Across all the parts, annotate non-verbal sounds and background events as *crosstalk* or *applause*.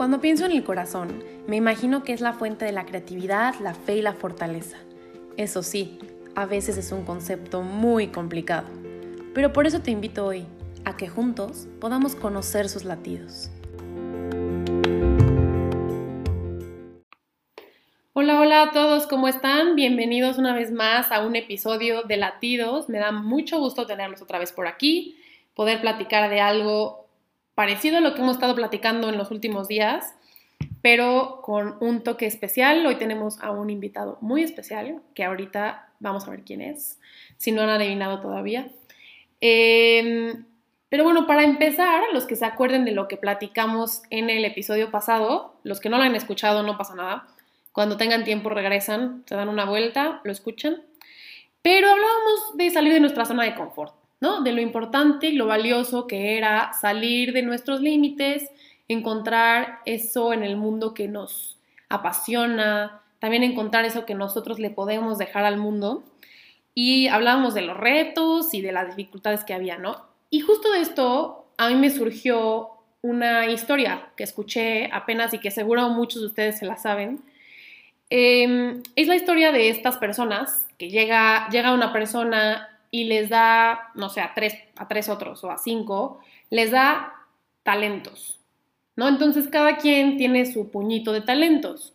Cuando pienso en el corazón, me imagino que es la fuente de la creatividad, la fe y la fortaleza. Eso sí, a veces es un concepto muy complicado. Pero por eso te invito hoy a que juntos podamos conocer sus latidos. Hola, hola a todos, ¿cómo están? Bienvenidos una vez más a un episodio de Latidos. Me da mucho gusto tenerlos otra vez por aquí, poder platicar de algo parecido a lo que hemos estado platicando en los últimos días, pero con un toque especial. Hoy tenemos a un invitado muy especial, que ahorita vamos a ver quién es, si no han adivinado todavía. Em, pero bueno, para empezar, los que se acuerden de lo que platicamos en el episodio pasado, los que no lo han escuchado, no pasa nada. Cuando tengan tiempo regresan, se dan una vuelta, lo escuchan. Pero hablábamos de salir de nuestra zona de confort, ¿no? De lo importante y lo valioso que era salir de nuestros límites, encontrar eso en el mundo que nos apasiona, también encontrar eso que nosotros le podemos dejar al mundo. Y hablábamos de los retos y de las dificultades que había, ¿no? Y justo de esto a mí me surgió una historia que escuché apenas y que seguro muchos de ustedes se la saben, Em, es la historia de estas personas que llega, llega una persona y les da, no sé, a tres, a tres otros o a cinco, les da talentos, ¿no? Entonces cada quien tiene su puñito de talentos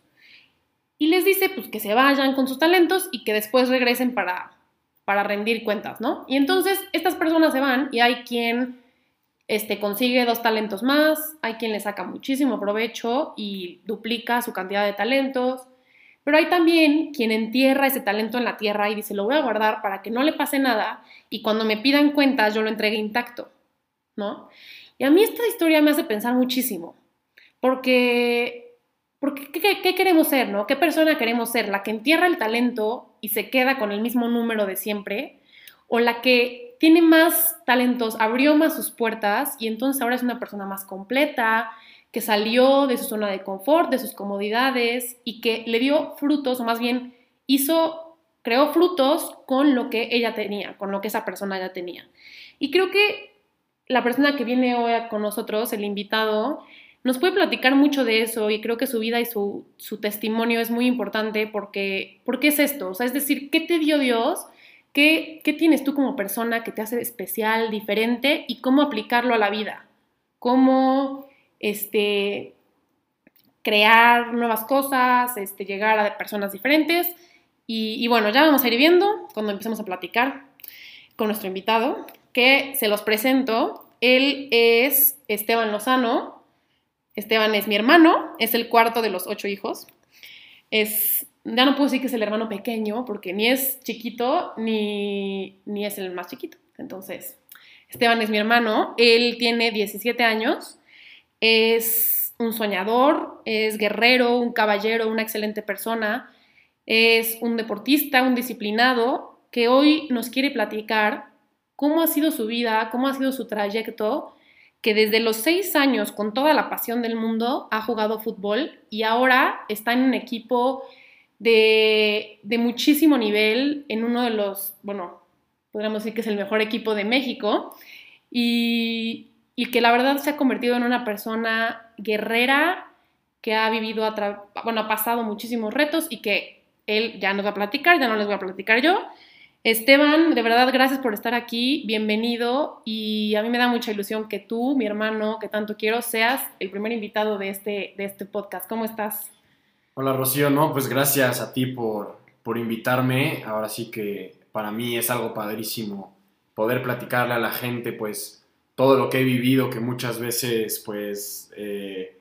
y les dice pues que se vayan con sus talentos y que después regresen para, para rendir cuentas, ¿no? Y entonces estas personas se van y hay quien este, consigue dos talentos más, hay quien le saca muchísimo provecho y duplica su cantidad de talentos, pero hay también quien entierra ese talento en la tierra y dice, lo voy a guardar para que no le pase nada y cuando me pidan cuentas yo lo entregue intacto, ¿no? Y a mí esta historia me hace pensar muchísimo, porque, porque ¿qué, queremos ser, no? ¿Qué persona queremos ser? ¿La que entierra el talento y se queda con el mismo número de siempre? ¿O la que tiene más talentos, abrió más sus puertas y entonces ahora es una persona más completa, que salió de su zona de confort, de sus comodidades y que le dio frutos, o más bien hizo, creó frutos con lo que ella tenía, con lo que esa persona ya tenía. Y creo que la persona que viene hoy con nosotros, el invitado, nos puede platicar mucho de eso y creo que su vida y su, testimonio es muy importante porque, porque es esto, o sea, es decir, ¿qué te dio Dios? ¿Qué, ¿Qué tienes tú como persona que te hace especial, diferente y cómo aplicarlo a la vida? ¿Cómo este, crear nuevas cosas, este, llegar a personas diferentes. Y, bueno, ya vamos a ir viendo cuando empecemos a platicar con nuestro invitado, que se los presento. Él es Esteban Lozano. Esteban es mi hermano, es el cuarto de los ocho hijos. Es, ya no puedo decir que es el hermano pequeño, porque ni es chiquito ni, ni es el más chiquito. Entonces, Esteban es mi hermano, él tiene 17 años es un soñador, es guerrero, un caballero, una excelente persona, es un deportista, un disciplinado, que hoy nos quiere platicar cómo ha sido su vida, cómo ha sido su trayecto, que desde los seis años, con toda la pasión del mundo, ha jugado fútbol y ahora está en un equipo de, de muchísimo nivel, en uno de los, bueno, podríamos decir que es el mejor equipo de México. Y, y que la verdad se ha convertido en una persona guerrera que ha vivido, bueno, ha pasado muchísimos retos y que él ya nos va a platicar, ya no les voy a platicar yo. Esteban, de verdad, gracias por estar aquí, bienvenido y a mí me da mucha ilusión que tú, mi hermano, que tanto quiero, seas el primer invitado de este, de este podcast. ¿Cómo estás? Hola Rocío, no, pues gracias a ti por, por invitarme. Ahora sí que para mí es algo padrísimo poder platicarle a la gente, pues todo lo que he vivido, que muchas veces, pues, eh,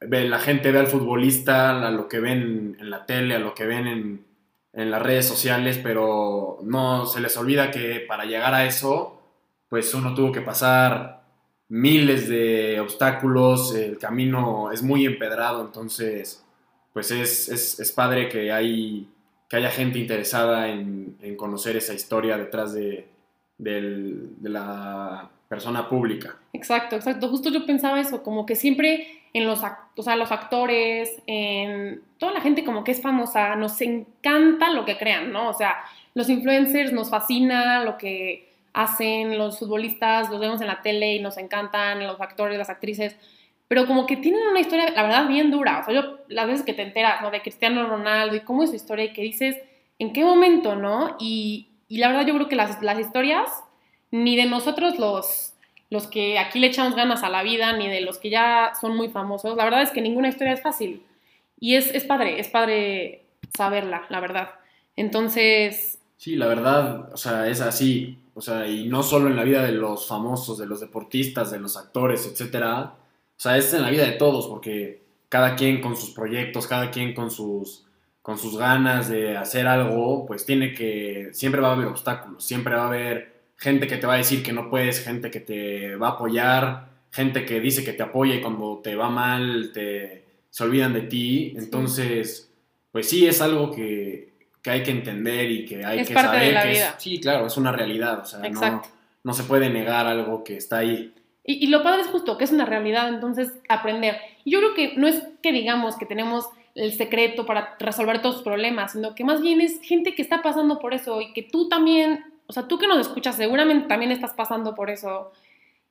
la gente ve al futbolista, a lo que ven en la tele, a lo que ven en, en, las redes sociales, pero no se les olvida que para llegar a eso, pues uno tuvo que pasar miles de obstáculos, el camino es muy empedrado, entonces, pues es, es, es padre que, hay, que haya gente interesada en, en conocer esa historia detrás de, de la persona pública. Exacto, exacto. Justo yo pensaba eso, como que siempre en los, o sea, los actores, en toda la gente como que es famosa, nos encanta lo que crean, ¿no? O sea, los influencers nos fascina lo que hacen, los futbolistas los vemos en la tele y nos encantan, los actores, las actrices, pero como que tienen una historia, la verdad, bien dura. O sea, yo las veces que te enteras, ¿no? De Cristiano Ronaldo y cómo es su historia y que dices, ¿en qué momento, no? Y, y la verdad yo creo que las, las historias, ni de nosotros los, los que aquí le echamos ganas a la vida, ni de los que ya son muy famosos, la verdad es que ninguna historia es fácil. Y es, es padre, es padre saberla, la verdad. Entonces... Sí, la verdad, o sea, es así. O sea, y no solo en la vida de los famosos, de los deportistas, de los actores, etcétera. O sea, es en la vida de todos, porque cada quien con sus proyectos, cada quien con sus, con sus ganas de hacer algo, pues tiene que, siempre va a haber obstáculos, siempre va a haber gente que te va a decir que no puedes, gente que te va a apoyar, gente que dice que te apoya y cuando te va mal te, se olvidan de ti. Entonces, pues sí, es algo que, que hay que entender y que hay Es que parte saber de la que vida. es, sí, claro, es una realidad, o sea, no, no se puede negar algo que está ahí. Y, y lo padre es justo que es una realidad, entonces aprender. Y yo creo que no es que digamos que tenemos el secreto para resolver todos los problemas, sino que más bien es gente que está pasando por eso y que tú también, o sea, tú que nos escuchas seguramente también estás pasando por eso.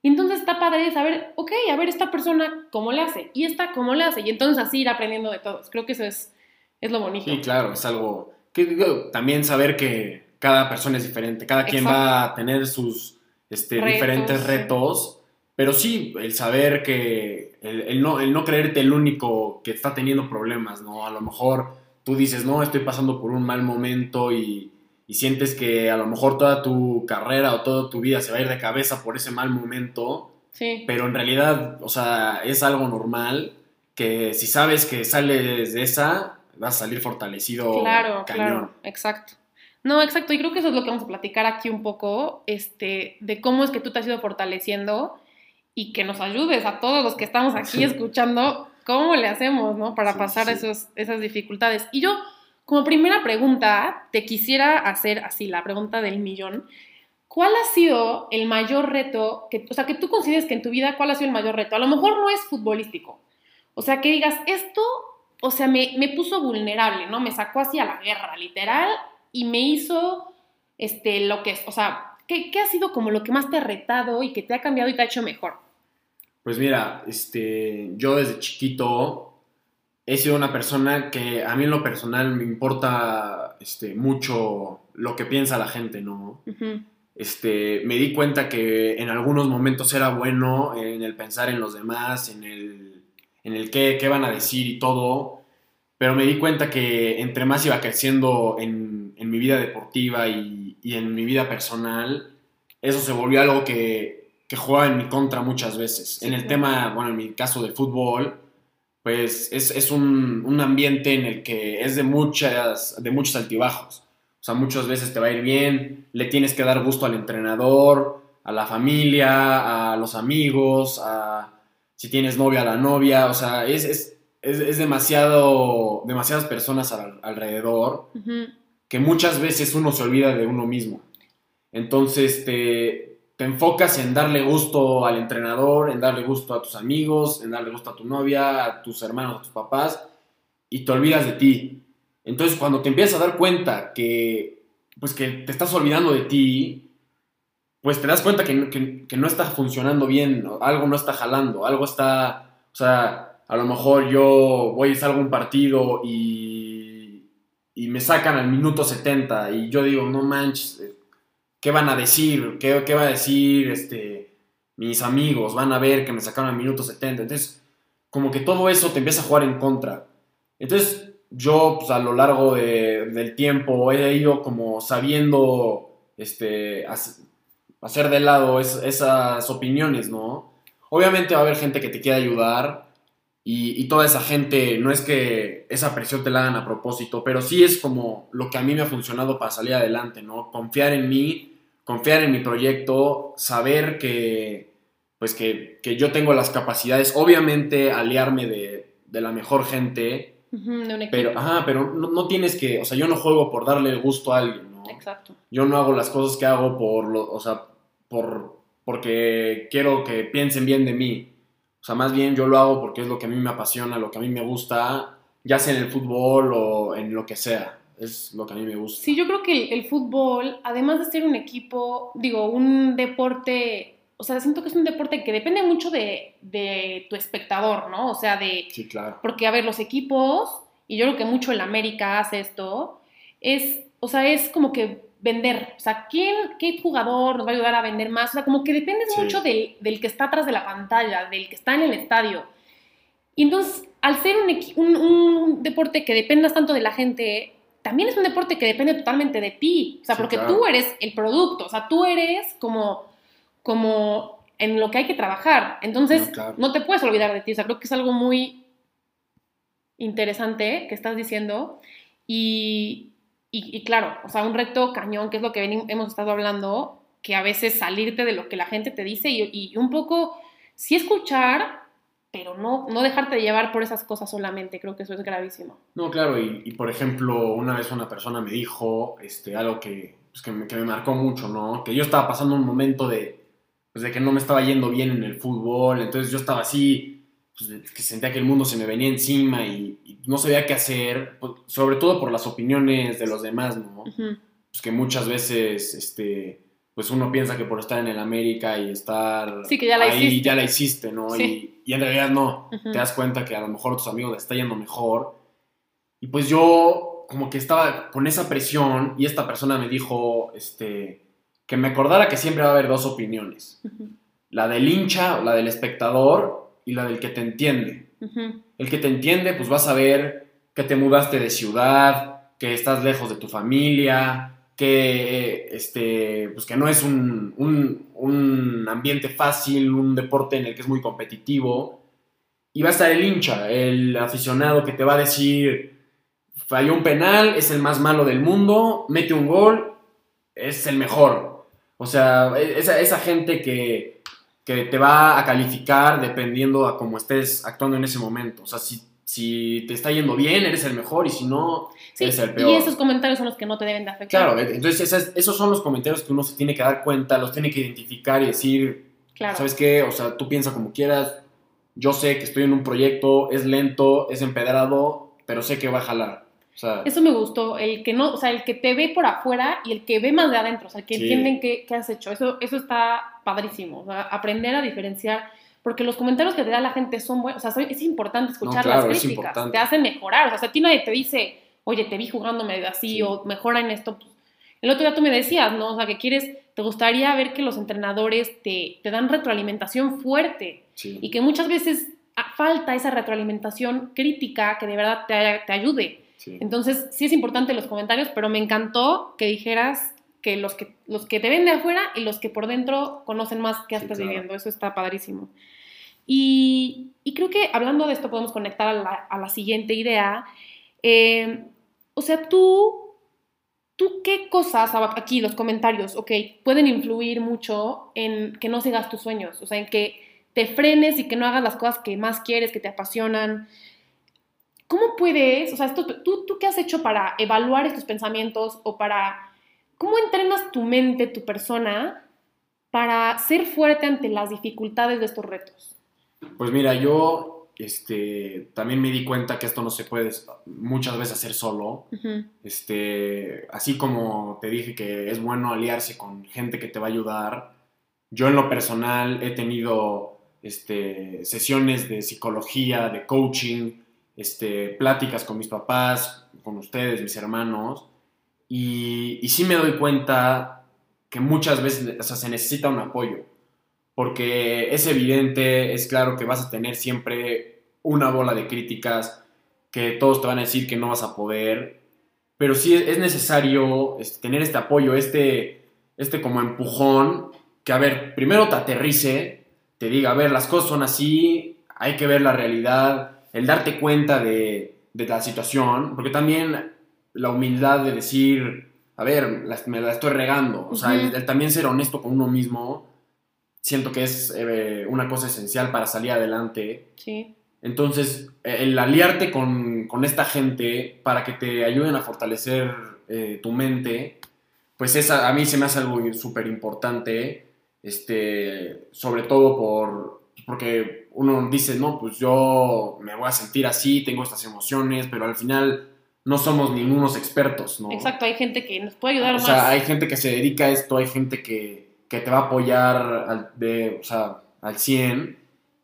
Y entonces está padre saber, ok, a ver esta persona cómo le hace y esta cómo le hace. Y entonces así ir aprendiendo de todos. Creo que eso es, es lo bonito. Sí, claro, es algo que digo, también saber que cada persona es diferente, cada quien Exacto. va a tener sus este, Retos, diferentes retos, pero sí, el saber que, el, el no, el no creerte el único que está teniendo problemas, ¿no? A lo mejor tú dices, no, estoy pasando por un mal momento y, y sientes que a lo mejor toda tu carrera o toda tu vida se va a ir de cabeza por ese mal momento, Sí. pero en realidad, o sea, es algo normal que si sabes que sales de esa, vas a salir fortalecido. Claro, cañón. claro, exacto. No, exacto, y creo que eso es lo que vamos a platicar aquí un poco, este, de cómo es que tú te has ido fortaleciendo y que nos ayudes a todos los que estamos aquí Sí. escuchando cómo le hacemos, ¿no? Para Sí, pasar sí. Esos, esas dificultades. Y yo, como primera pregunta, te quisiera hacer así, la pregunta del millón. ¿Cuál ha sido el mayor reto, que, o sea, que tú consideres que en tu vida, cuál ha sido el mayor reto? A lo mejor no es futbolístico. O sea, que digas, esto, o sea, me, me puso vulnerable, ¿no? Me sacó hacia la guerra, literal, y me hizo, este, lo que es, o sea, ¿qué, qué ha sido como lo que más te ha retado y que te ha cambiado y te ha hecho mejor? Pues mira, este, yo desde chiquito he sido una persona que a mí en lo personal me importa este, mucho lo que piensa la gente, ¿no? Este, me di cuenta que en algunos momentos era bueno en el pensar en los demás, en el, en el qué, qué van a decir y todo, pero me di cuenta que entre más iba creciendo en, en mi vida deportiva y, y en mi vida personal, eso se volvió algo que, que jugaba en mi contra muchas veces. Sí, en el claro. tema, bueno, en mi caso del fútbol, pues es, es un, un ambiente en el que es de, muchas, de muchos altibajos. O sea, muchas veces te va a ir bien, le tienes que dar gusto al entrenador, a la familia, a los amigos, a si tienes novia, a la novia. O sea, es, es, es, es demasiado, demasiadas personas al- alrededor que muchas veces uno se olvida de uno mismo. Entonces te, te enfocas en darle gusto al entrenador, en darle gusto a tus amigos, en darle gusto a tu novia, a tus hermanos, a tus papás, y te olvidas de ti. Entonces cuando te empiezas a dar cuenta que, pues que te estás olvidando de ti, pues te das cuenta que, que- no está funcionando bien, algo no está jalando, algo está, o sea, a lo mejor yo voy y salgo un partido y, y me sacan al minuto 70 y yo digo, no manches, ¿qué van a decir? ¿Qué, qué va a decir este, mis amigos? Van a ver que me sacaron al minuto 70. Entonces, como que todo eso te empieza a jugar en contra. Entonces, yo pues, a lo largo de- del tiempo he ido como sabiendo este, hac- hacer de lado es- esas opiniones, ¿no? Obviamente va a haber gente que te quiera ayudar y, y toda esa gente, no es que esa presión te la hagan a propósito, pero sí es como lo que a mí me ha funcionado para salir adelante, ¿no? Confiar en mí, confiar en mi proyecto, saber que, pues que, que yo tengo las capacidades, obviamente aliarme de, de la mejor gente, pero, ajá, pero no, no tienes que, o sea, yo no juego por darle el gusto a alguien, ¿no? Exacto. Yo no hago las cosas que hago por, lo, o sea, por, porque quiero que piensen bien de mí. O sea, más bien yo lo hago porque es lo que a mí me apasiona, lo que a mí me gusta, ya sea en el fútbol o en lo que sea. Es lo que a mí me gusta. Sí, yo creo que el, el fútbol, además de ser un equipo, digo, un deporte, o sea, siento que es un deporte que depende mucho de, de tu espectador, ¿no? O sea, de... Sí, claro. Porque, a ver, los equipos, y yo creo que mucho el América hace esto, es, o sea, es como que vender. O sea, ¿quién, qué jugador nos va a ayudar a vender más? O sea, como que depende Sí. mucho del, del que está atrás de la pantalla, del que está en el estadio. Y entonces, al ser un, un, un deporte que dependas tanto de la gente, también es un deporte que depende totalmente de ti. O sea, Sí, porque claro. tú eres el producto. O sea, tú eres como, como en lo que hay que trabajar. Entonces, No, claro. no te puedes olvidar de ti. O sea, creo que es algo muy interesante que estás diciendo. Y, y, y claro, o sea, un reto cañón, que es lo que hemos estado hablando, que a veces salirte de lo que la gente te dice y, y un poco sí escuchar, pero no, no dejarte llevar por esas cosas solamente. Creo que eso es gravísimo. No, claro, y, y, por ejemplo, una vez una persona me dijo este, algo que, pues, que, me, que me marcó mucho, ¿no? Que yo estaba pasando un momento de, pues, de que no me estaba yendo bien en el fútbol, entonces yo estaba así, pues, de- que sentía que el mundo se me venía encima y, y no sabía qué hacer, pues, sobre todo por las opiniones de los demás, ¿no? Pues que muchas veces, este, pues uno piensa que por estar en el América y estar Sí, que ya la ahí hiciste. ya la hiciste, ¿no? Sí. Y, y en realidad no. Te das cuenta que a lo mejor a tus amigos les está yendo mejor. Y pues yo como que estaba con esa presión y esta persona me dijo, este, que me acordara que siempre va a haber dos opiniones. La del hincha, o la del espectador y la del que te entiende. El que te entiende, pues vas a ver que te mudaste de ciudad, que estás lejos de tu familia, que, este, pues que no es un, un- un ambiente fácil, un deporte en el que es muy competitivo. Y va a estar el hincha, el aficionado que te va a decir, falló un penal, es el más malo del mundo, mete un gol, es el mejor. O sea, e, esa, esa gente que, que te va a calificar dependiendo a cómo estés actuando en ese momento. O sea, si, si te está yendo bien, eres el mejor y si no, Sí, eres el peor. y esos comentarios son los que no te deben de afectar. Claro, entonces esas- esos son los comentarios que uno se tiene que dar cuenta, los tiene que identificar y decir, Claro. ¿sabes qué? O sea, tú piensa como quieras, yo sé que estoy en un proyecto, es lento, es empedrado, pero sé que va a jalar. O sea, Eso me gustó, el que no, o sea, el que te ve por afuera y el que ve más de adentro, o sea, el que Sí. entienden qué, qué has hecho. Eso, eso está padrísimo. O sea, aprender a diferenciar, porque los comentarios que te da la gente son buenos. O sea, es importante escuchar claro, las es críticas. importante. Te hacen mejorar. O sea, si a ti nadie te dice, oye, te vi jugando medio así, Sí. o mejora en esto. pues, el otro día tú me decías, ¿no? O sea, que quieres, te gustaría ver que los entrenadores te, te dan retroalimentación fuerte sí. y que muchas veces falta esa retroalimentación crítica que de verdad te, te ayude. sí. Entonces, sí es importante los comentarios, pero me encantó que dijeras que los que, los que te ven de afuera y los que por dentro conocen más qué Sí, estás claro. viviendo. Eso está padrísimo. Y, y creo que hablando de esto podemos conectar a la, a la siguiente idea. Eh, o sea, tú, tú qué cosas, aquí los comentarios, ok, pueden influir mucho en que no sigas tus sueños, o sea, en que te frenes y que no hagas las cosas que más quieres, que te apasionan. ¿Cómo puedes, o sea, esto, tú, tú qué has hecho para evaluar estos pensamientos o para, cómo entrenas tu mente, tu persona, para ser fuerte ante las dificultades de estos retos? Pues mira, yo este, también me di cuenta que esto no se puede muchas veces hacer solo. Ujú, Este, así como te dije que es bueno aliarse con gente que te va a ayudar, yo en lo personal he tenido este, sesiones de psicología, de coaching, este, pláticas con mis papás, con ustedes, mis hermanos, y, y sí me doy cuenta que muchas veces se necesita un apoyo, porque es evidente, es claro que vas a tener siempre una bola de críticas, que todos te van a decir que no vas a poder, pero sí es necesario este, tener este apoyo, este, este como empujón, que a ver, primero te aterrice, te diga, a ver, las cosas son así, hay que ver la realidad, el darte cuenta de, de la situación, porque también la humildad de decir, a ver, la- me la estoy regando, o sea, Ujú. el también ser honesto con uno mismo, siento que es eh, una cosa esencial para salir adelante. Sí, Entonces, eh, el aliarte con, con esta gente para que te ayuden a fortalecer eh, tu mente, pues esa, a mí se me hace algo súper importante, este, sobre todo por, porque uno dice, no, pues yo me voy a sentir así, tengo estas emociones, pero al final no somos ningunos expertos, ¿no? exacto, hay gente que nos puede ayudar O más. sea, hay gente que se dedica a esto, hay gente que, que te va a apoyar al, de, o sea, al 100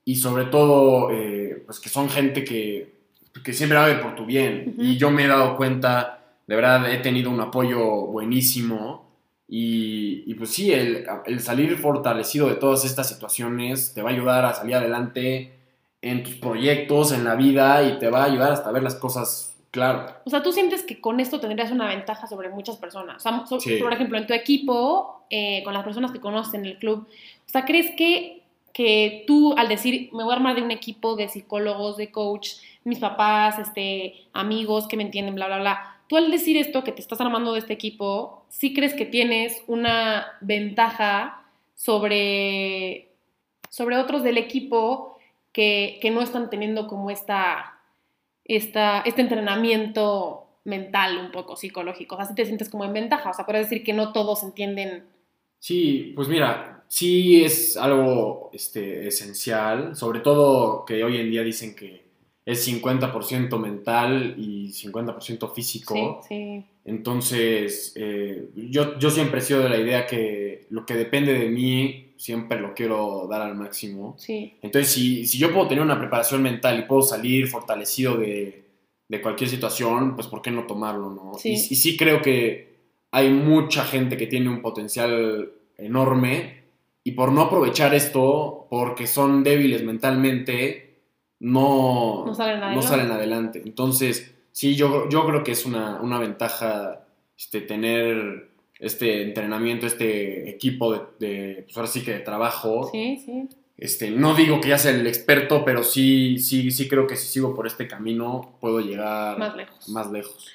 y sobre todo, eh, pues que son gente que, que siempre va a ver por tu bien. Y yo me he dado cuenta, de verdad, he tenido un apoyo buenísimo. Y, y pues sí, el, el salir fortalecido de todas estas situaciones te va a ayudar a salir adelante en tus proyectos, en la vida y te va a ayudar hasta ver las cosas claro. O sea, tú sientes que con esto tendrías una ventaja sobre muchas personas. O sea, so- Sí. por ejemplo, en tu equipo, eh, con las personas que conoces en el club, o sea, ¿crees que, que tú al decir, me voy a armar de un equipo de psicólogos, de coach, mis papás, este, amigos que me entienden, bla, bla, bla, tú al decir esto, que te estás armando de este equipo, ¿sí crees que tienes una ventaja sobre, sobre otros del equipo que, que no están teniendo como esta esta, este entrenamiento mental un poco psicológico. O sea, si te sientes como en ventaja. O sea, puedes decir que no todos entienden. Sí, pues mira, sí es algo este, esencial, sobre todo que hoy en día dicen que es 50% mental y 50% físico. Sí, sí. Entonces, eh, yo, yo siempre he sido de la idea que lo que depende de mí siempre lo quiero dar al máximo. Sí, Entonces, si, si yo puedo tener una preparación mental y puedo salir fortalecido de, de cualquier situación, pues ¿por qué no tomarlo? No? Sí. Y, y sí creo que hay mucha gente que tiene un potencial enorme y por no aprovechar esto, porque son débiles mentalmente, no, No salen adelante. salen adelante. Entonces, sí, yo, yo creo que es una, una ventaja este, tener este entrenamiento, este equipo de, de, pues ahora sí que de trabajo. sí, sí. Este, no digo que ya sea el experto, pero sí, sí, sí creo que si sigo por este camino puedo llegar Más lejos. más lejos.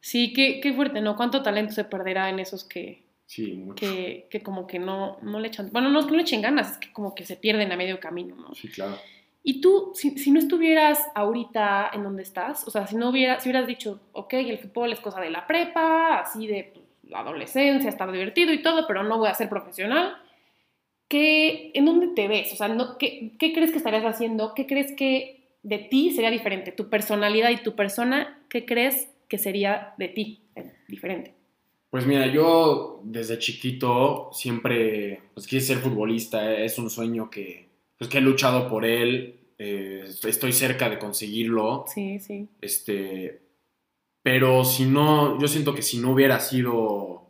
Sí, qué, qué fuerte, ¿no? ¿Cuánto talento se perderá en esos que, Sí, mucho. que, que como que no, no le echan... Bueno, no es que no le echen ganas, es que como que se pierden a medio camino, ¿no? Sí, claro. Y tú, si, si no estuvieras ahorita en donde estás, o sea, si no hubiera, si hubieras dicho, ok, el fútbol es cosa de la prepa, así de la adolescencia, estar divertido y todo, pero no voy a ser profesional, ¿qué, ¿en dónde te ves? O sea, no, ¿qué, ¿qué crees que estarías haciendo? ¿Qué crees que de ti sería diferente? Tu personalidad y tu persona, ¿qué crees que sería de ti eh, diferente? Pues mira, yo desde chiquito siempre pues, quise ser futbolista, eh, es un sueño que, pues, que he luchado por él, eh, estoy cerca de conseguirlo, Sí, sí. este, pero si no, yo siento que si no hubiera sido,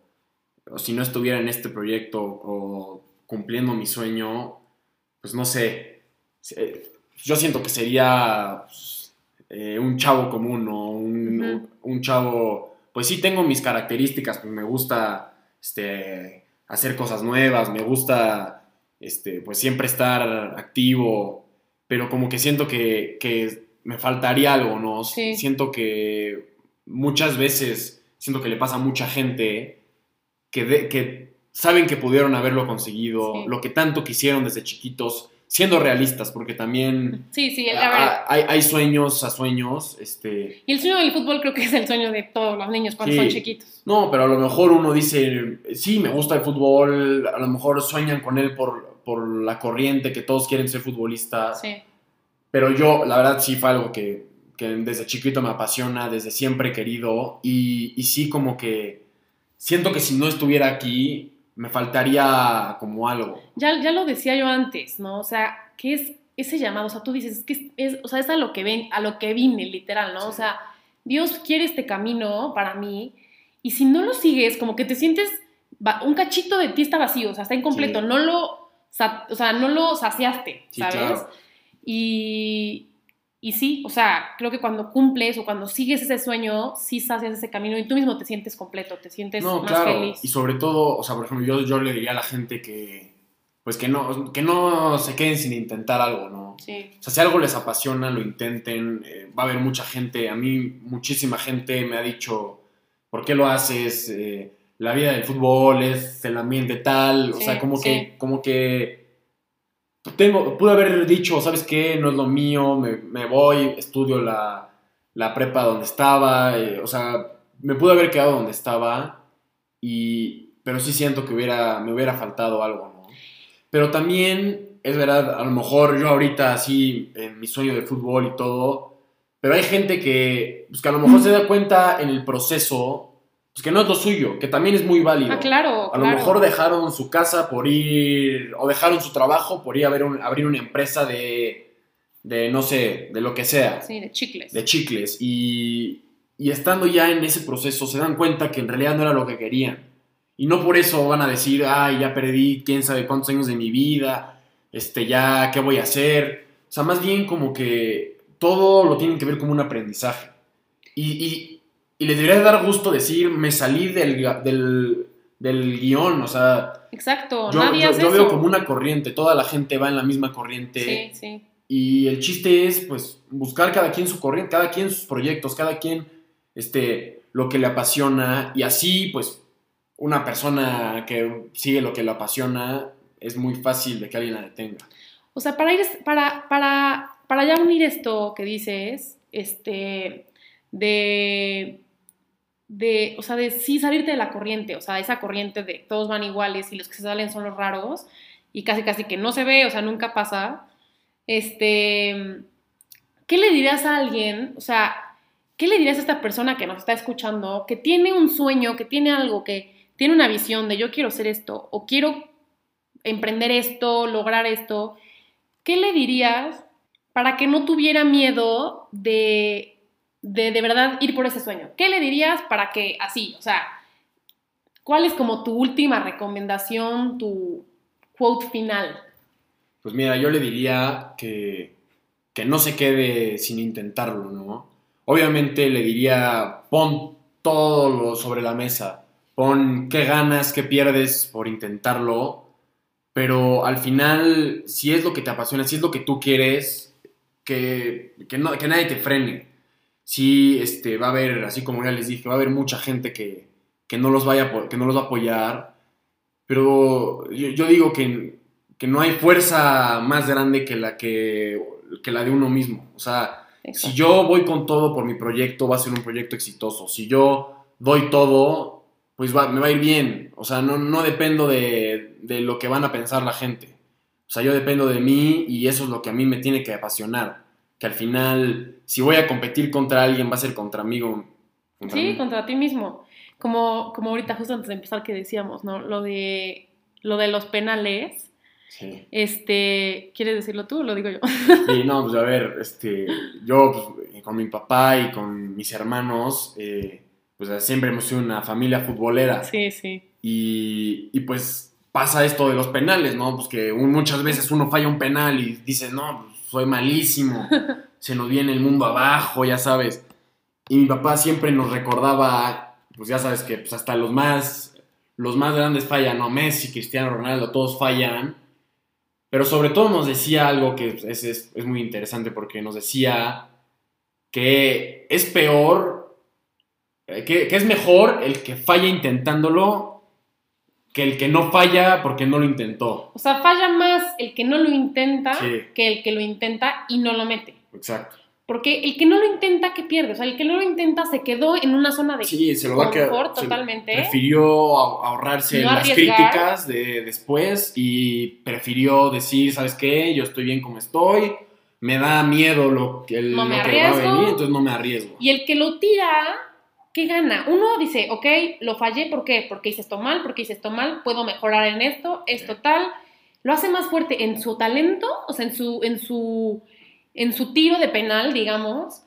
o si no estuviera en este proyecto o cumpliendo mi sueño, pues no sé, yo siento que sería pues, eh, un chavo común o un, Ujú. un chavo, pues sí tengo mis características, pues me gusta este, hacer cosas nuevas, me gusta este, pues siempre estar activo, pero como que siento que, que me faltaría algo, ¿no? Sí. Siento que muchas veces, siento que le pasa a mucha gente que, de- que saben que pudieron haberlo conseguido, Sí. lo que tanto quisieron desde chiquitos, siendo realistas, porque también Sí, sí, hay sueños a sueños, este... Y el sueño del fútbol creo que es el sueño de todos los niños cuando Sí. son chiquitos. No, pero a lo mejor uno dice, sí, me gusta el fútbol, a lo mejor sueñan con él por, por la corriente, que todos quieren ser futbolistas, Sí. pero yo, la verdad, sí fue algo que, que desde chiquito me apasiona, desde siempre he querido, y, y sí como que siento que si no estuviera aquí, me faltaría como algo. Ya, ya lo decía yo antes, ¿no? O sea, ¿qué es ese llamado? O sea, tú dices, es que es, o sea, es a lo que ven, a lo que vine, literal, ¿no? O sea, Dios quiere este camino para mí, y si no lo sigues, como que te sientes, un cachito de ti está vacío, o sea, está incompleto, Sí. no lo, o sea, no lo saciaste, Sí, ¿sabes? claro. Y, y sí, o sea, creo que cuando cumples o cuando sigues ese sueño, sí sacias ese camino y tú mismo te sientes completo, te sientes No, más claro. feliz. Y sobre todo, o sea, por ejemplo, yo, yo le diría a la gente que, pues que no, que no se queden sin intentar algo, ¿no? Sí, O sea, si algo les apasiona, lo intenten. eh, va a haber mucha gente, a mí muchísima gente me ha dicho, ¿por qué lo haces? Eh, la vida del fútbol es el ambiente tal. o sea, como sí. que, como que tengo, pude haber dicho, ¿sabes qué? No es lo mío, me, me voy, estudio la, la prepa donde estaba. eh, o sea, me pude haber quedado donde estaba. Y, pero sí siento que hubiera, me hubiera faltado algo, ¿no? Pero también, es verdad, a lo mejor yo ahorita así, en mi sueño de fútbol y todo, pero hay gente que, pues, que a lo mejor se da cuenta en el proceso, pues que no es lo suyo, que también es muy válido. Ah, claro. A lo claro. mejor dejaron su casa por ir, o dejaron su trabajo por ir a ver un- abrir una empresa de, de, no sé, de lo que sea, Sí, de chicles. de chicles. Y, y estando ya en ese proceso se dan cuenta que en realidad no era lo que querían. Y no por eso van a decir, ay, ya perdí quién sabe cuántos años de mi vida, este, ya, ¿qué voy a hacer? O sea, más bien como que todo lo tienen que ver como un aprendizaje. Y, y, y les debería dar gusto decir, me salí del, del, del guion, o sea, Exacto. yo, Nadie yo- hace yo eso. veo como una corriente, toda la gente va en la misma corriente. Sí, sí. Y el chiste es, pues, buscar cada quien su corriente, cada quien sus proyectos, cada quien, este, lo que le apasiona. Y así, pues, una persona que sigue lo que le apasiona, es muy fácil de que alguien la detenga. O sea, para ir, para, para, para ya unir esto que dices, este, de, de, o sea, de sí salirte de la corriente, o sea, esa corriente de todos van iguales y los que se salen son los raros y casi casi que no se ve, o sea, nunca pasa. Este, ¿qué le dirías a alguien? O sea, ¿qué le dirías a esta persona que nos está escuchando, que tiene un sueño, que tiene algo, que tiene una visión de yo quiero hacer esto o quiero emprender esto, lograr esto? ¿Qué le dirías para que no tuviera miedo de, de de verdad ir por ese sueño? ¿Qué le dirías para que así, o sea, cuál es como tu última recomendación, tu quote final? Pues mira, yo le diría que, que no se quede sin intentarlo, ¿no? Obviamente le diría, pon todo lo sobre la mesa, pon qué ganas, qué pierdes por intentarlo, pero al final, si es lo que te apasiona, si es lo que tú quieres, que, que, no, que nadie te frene. Sí, este, va a haber, así como ya les dije, va a haber mucha gente que, que no, los vaya, que no los va a apoyar, pero yo, yo digo que, que no hay fuerza más grande que la, que, que la de uno mismo. O sea, si yo voy con todo por mi proyecto, va a ser un proyecto exitoso. Si yo doy todo, pues va- me va a ir bien. O sea, no, no dependo de, de lo que van a pensar la gente. O sea, yo dependo de mí y eso es lo que a mí me tiene que apasionar. Que al final, si voy a competir contra alguien, va a ser contra mí. contra Sí, mí. contra ti mismo. Como, como ahorita, justo antes de empezar, que decíamos, ¿no? Lo de, lo de los penales. Sí. Este, ¿quieres decirlo tú o lo digo yo? Sí, no, pues a ver, este, yo pues, con mi papá y con mis hermanos, eh, pues siempre hemos sido una familia futbolera. Sí, sí. Y, y, pues pasa esto de los penales, ¿no? Pues que un- muchas veces uno falla un penal y dice, no, pues, soy malísimo, *laughs* se nos viene el mundo abajo, ya sabes. Y mi papá siempre nos recordaba, pues ya sabes que pues, hasta los más, los más grandes fallan, ¿no? Messi, Cristiano Ronaldo, todos fallan. Pero sobre todo nos decía algo que es, es, es muy interesante porque nos decía que es peor, eh, que, que es mejor el que falla intentándolo que el que no falla porque no lo intentó. O sea, falla más el que no lo intenta Sí. que el que lo intenta y no lo mete. Exacto. Porque el que no lo intenta, ¿qué pierde? O sea, el que no lo intenta se quedó en una zona de Sí, se lo va a quedar. totalmente. Prefirió ahor- ahorrarse No las críticas de después y prefirió decir, ¿sabes qué? Yo estoy bien como estoy. Me da miedo lo, que- el- No lo me que va a venir, entonces no me arriesgo. Y el que lo tira, ¿qué gana? Uno dice, ok, lo fallé, ¿por qué? Porque hice esto mal, porque hice esto mal, puedo mejorar en esto, esto tal. Lo hace más fuerte en su talento, o sea, en su, en su, en su tiro de penal, digamos.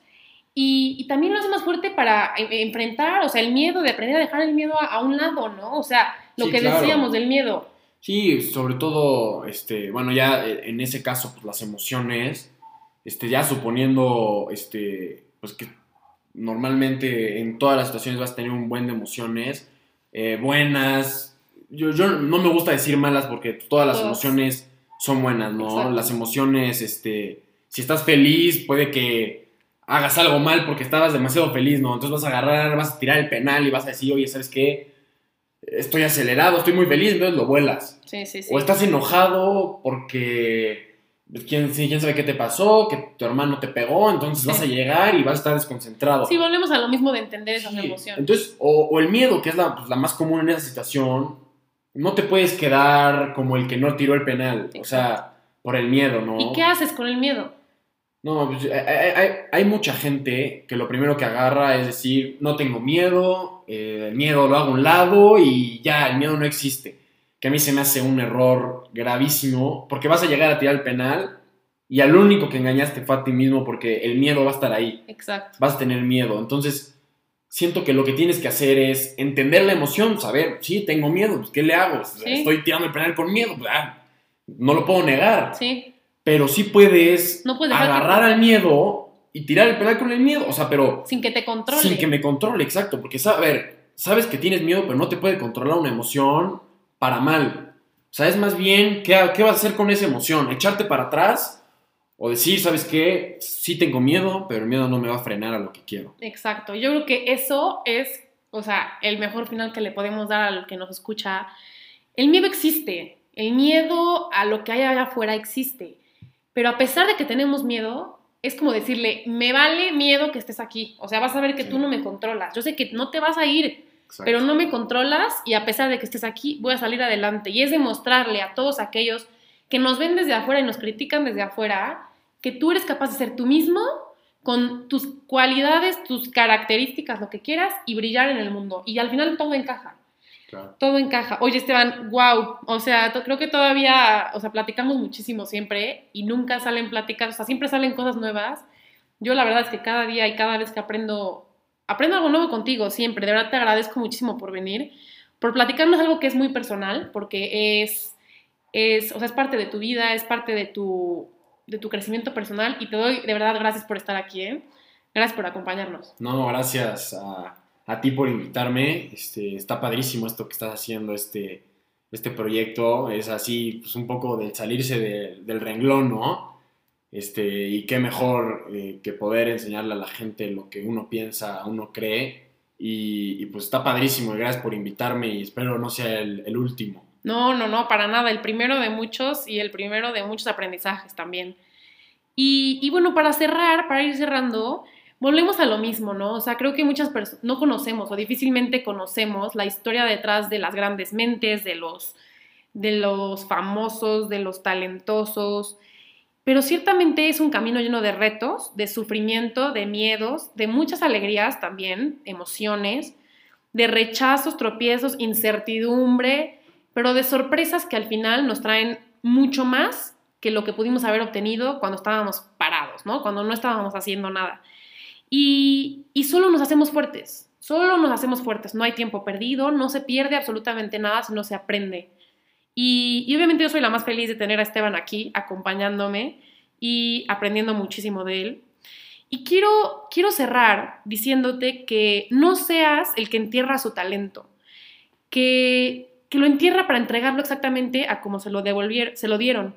Y, y también lo hace más fuerte para enfrentar, o sea, el miedo, de aprender a dejar el miedo a, a un lado, ¿no? O sea, lo Sí, que claro. decíamos del miedo. Sí, sobre todo, este, bueno, ya eh, en ese caso, pues las emociones, este, ya suponiendo, este, pues que normalmente en todas las situaciones vas a tener un buen de emociones, eh, buenas, yo, yo no me gusta decir malas porque todas las emociones son buenas, ¿no? Exacto. Las emociones, este, si estás feliz, puede que hagas algo mal porque estabas demasiado feliz, ¿no? Entonces vas a agarrar, vas a tirar el penal y vas a decir, oye, ¿sabes qué? Estoy acelerado, estoy muy feliz, entonces lo vuelas. Sí, sí, sí. O estás enojado porque quién, sí, quién sabe qué te pasó, que tu hermano te pegó, entonces vas a llegar y vas a estar desconcentrado. Sí, volvemos a lo mismo de entender esas Sí, emociones. Entonces, o, o el miedo, que es la, pues, la más común en esa situación, no te puedes quedar como el que no tiró el penal, o sea, por el miedo, ¿no? ¿Y qué haces con el miedo? No, pues, hay, hay- hay mucha gente que lo primero que agarra es decir, no tengo miedo, eh, el miedo lo hago a un lado y ya, el miedo no existe. Que a mí se me hace un error gravísimo porque vas a llegar a tirar el penal y al único que engañaste fue a ti mismo porque el miedo va a estar ahí, Exacto. vas a tener miedo. Entonces, siento que lo que tienes que hacer es entender la emoción, saber, sí, tengo miedo, pues, ¿qué le hago? Sí. Estoy tirando el penal con miedo, pues, ah, no lo puedo negar Sí, pero sí puedes No puedes dejar que- agarrar al miedo y tirar el penal con el miedo. O sea, pero sin que te controle. sin que me controle, exacto. Porque, a ver, sabes que tienes miedo, pero no te puede controlar una emoción para mal. O sea, es más bien, ¿qué, qué vas a hacer con esa emoción? ¿Echarte para atrás? O decir, ¿sabes qué? Sí tengo miedo, pero el miedo no me va a frenar a lo que quiero. Exacto. Yo creo que eso es, o sea, el mejor final que le podemos dar al que nos escucha. El miedo existe. El miedo a lo que hay allá afuera existe. Pero a pesar de que tenemos miedo, es como decirle, me vale miedo que estés aquí. O sea, vas a ver que Sí. tú no me controlas. Yo sé que no te vas a ir, Exacto. pero no me controlas y a pesar de que estés aquí, voy a salir adelante. Y es demostrarle a todos aquellos que nos ven desde afuera y nos critican desde afuera que tú eres capaz de ser tú mismo con tus cualidades, tus características, lo que quieras y brillar en el mundo. Y al final todo encaja, Claro. todo encaja. Oye, Esteban, wow, o sea, creo que todavía, o sea, platicamos muchísimo siempre y nunca salen pláticas, o sea, siempre salen cosas nuevas. Yo la verdad es que cada día y cada vez que aprendo, aprendo algo nuevo contigo, siempre. De verdad te agradezco muchísimo por venir, por platicarnos algo que es muy personal, porque es, es, o sea, es parte de tu vida, es parte de tu, de tu crecimiento personal y te doy de verdad gracias por estar aquí, ¿eh? Gracias por acompañarnos. No, gracias a, a ti por invitarme. Este, está padrísimo esto que estás haciendo, este, este proyecto. Es así, pues un poco del salirse de- del renglón, ¿no? Este, y qué mejor eh, que poder enseñarle a la gente lo que uno piensa, uno cree. Y, pues está padrísimo. y Gracias por invitarme y espero no sea el, el último. No, no, no, para nada. El primero de muchos y el primero de muchos aprendizajes también. Y, y bueno, para cerrar, para ir cerrando, volvemos a lo mismo, ¿no? O sea, creo que muchas personas no conocemos o difícilmente conocemos la historia detrás de las grandes mentes, de los, de los famosos, de los talentosos. Pero ciertamente es un camino lleno de retos, de sufrimiento, de miedos, de muchas alegrías también, emociones, de rechazos, tropiezos, incertidumbre, pero de sorpresas que al final nos traen mucho más que lo que pudimos haber obtenido cuando estábamos parados, ¿no? Cuando no estábamos haciendo nada. Y, y solo nos hacemos fuertes, solo nos hacemos fuertes, no hay tiempo perdido, no se pierde absolutamente nada, sino se aprende. Y, y obviamente yo soy la más feliz de tener a Esteban aquí acompañándome y aprendiendo muchísimo de él. Y quiero, quiero cerrar diciéndote que no seas el que entierra su talento, que, que lo entierra para entregarlo exactamente a como se lo, devolvieron, se lo dieron.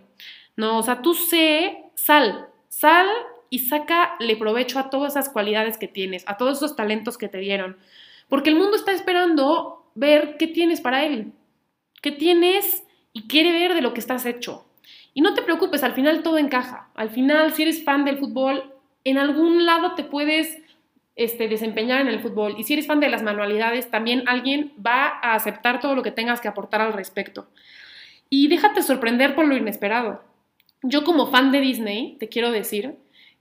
No, o sea, tú sé, sal, sal y sácale provecho a todas esas cualidades que tienes, a todos esos talentos que te dieron. Porque el mundo está esperando ver qué tienes para él, qué tienes y quiere ver de lo que estás hecho. Y no te preocupes, al final todo encaja. Al final, si eres fan del fútbol, en algún lado te puedes este, desempeñar en el fútbol. Y si eres fan de las manualidades, también alguien va a aceptar todo lo que tengas que aportar al respecto. Y déjate sorprender por lo inesperado. Yo como fan de Disney, te quiero decir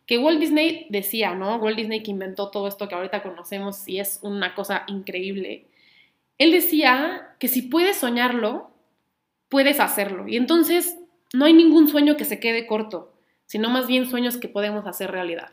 que Walt Disney decía, ¿no? Walt Disney que inventó todo esto que ahorita conocemos y es una cosa increíble. Él decía que si puedes soñarlo, puedes hacerlo. Y entonces no hay ningún sueño que se quede corto, sino más bien sueños que podemos hacer realidad.